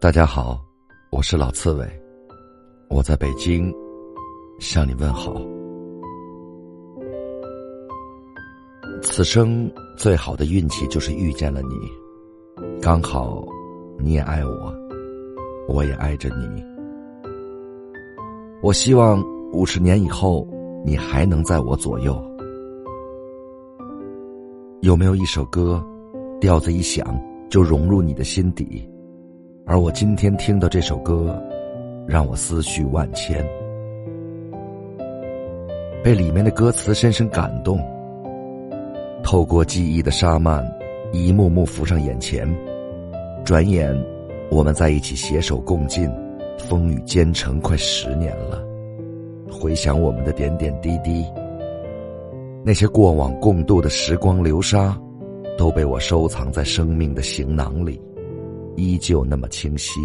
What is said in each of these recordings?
大家好，我是老刺猬，我在北京向你问好。此生最好的运气就是遇见了你，刚好你也爱我，我也爱着你。我希望五十年以后你还能在我左右。有没有一首歌，调子一响就融入你的心底？而我今天听的这首歌，让我思绪万千，被里面的歌词深深感动。透过记忆的沙漫，一幕幕浮上眼前。转眼，我们在一起携手共进，风雨兼程快十年了。回想我们的点点滴滴，那些过往共度的时光流沙，都被我收藏在生命的行囊里。依旧那么清晰，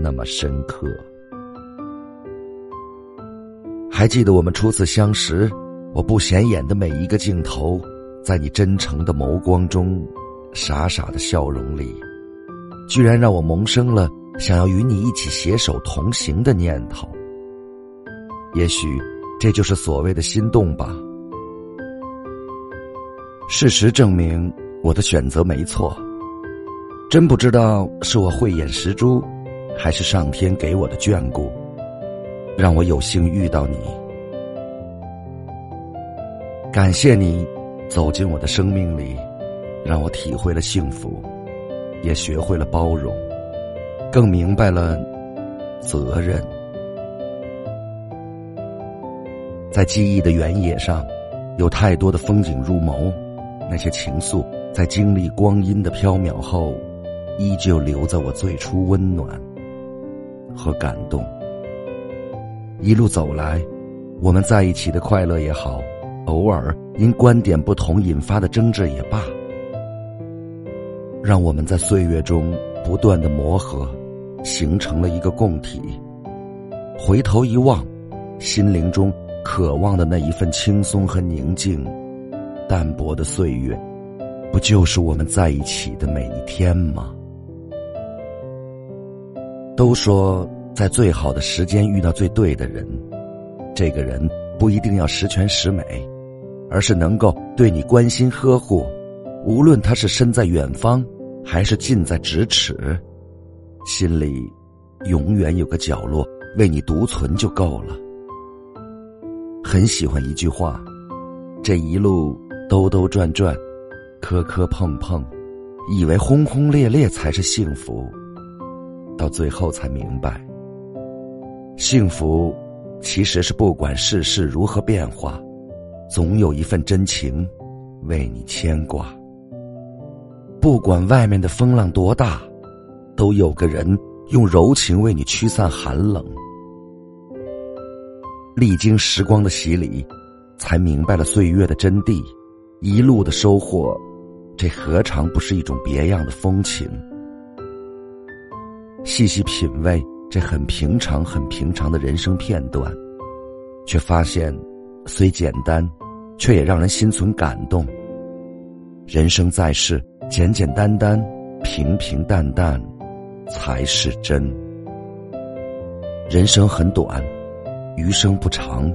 那么深刻。还记得我们初次相识，我不显眼的每一个镜头，在你真诚的眸光中，傻傻的笑容里，居然让我萌生了想要与你一起携手同行的念头。也许，这就是所谓的心动吧。事实证明，我的选择没错。真不知道是我慧眼识珠，还是上天给我的眷顾，让我有幸遇到你。感谢你走进我的生命里，让我体会了幸福，也学会了包容，更明白了责任。在记忆的原野上，有太多的风景入眸，那些情愫在经历光阴的飘渺后。依旧留在我最初温暖和感动。一路走来，我们在一起的快乐也好，偶尔因观点不同引发的争执也罢，让我们在岁月中不断的磨合，形成了一个共体。回头一望，心灵中渴望的那一份轻松和宁静，淡泊的岁月，不就是我们在一起的每一天吗？都说在最好的时间遇到最对的人，这个人不一定要十全十美，而是能够对你关心呵护，无论他是身在远方，还是近在咫尺，心里永远有个角落为你独存就够了。很喜欢一句话：这一路兜兜转转，磕磕碰碰，以为轰轰烈烈才是幸福。到最后才明白，幸福其实是不管世事如何变化，总有一份真情为你牵挂。不管外面的风浪多大，都有个人用柔情为你驱散寒冷。历经时光的洗礼，才明白了岁月的真谛，一路的收获，这何尝不是一种别样的风情？细细品味这很平常、很平常的人生片段，却发现，虽简单，却也让人心存感动。人生在世，简简单单、平平淡淡，才是真。人生很短，余生不长，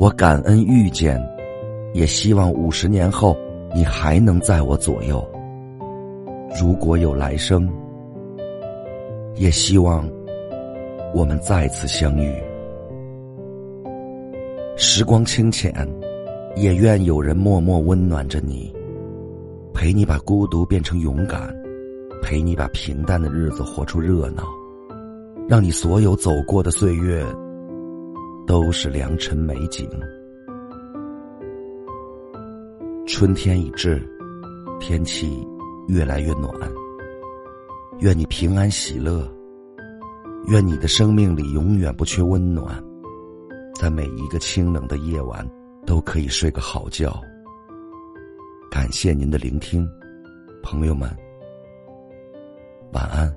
我感恩遇见，也希望五十年后你还能在我左右。如果有来生。也希望我们再次相遇。时光清浅，也愿有人默默温暖着你，陪你把孤独变成勇敢，陪你把平淡的日子活出热闹，让你所有走过的岁月都是良辰美景。春天已至，天气越来越暖。愿你平安喜乐，愿你的生命里永远不缺温暖，在每一个清冷的夜晚都可以睡个好觉。感谢您的聆听，朋友们，晚安。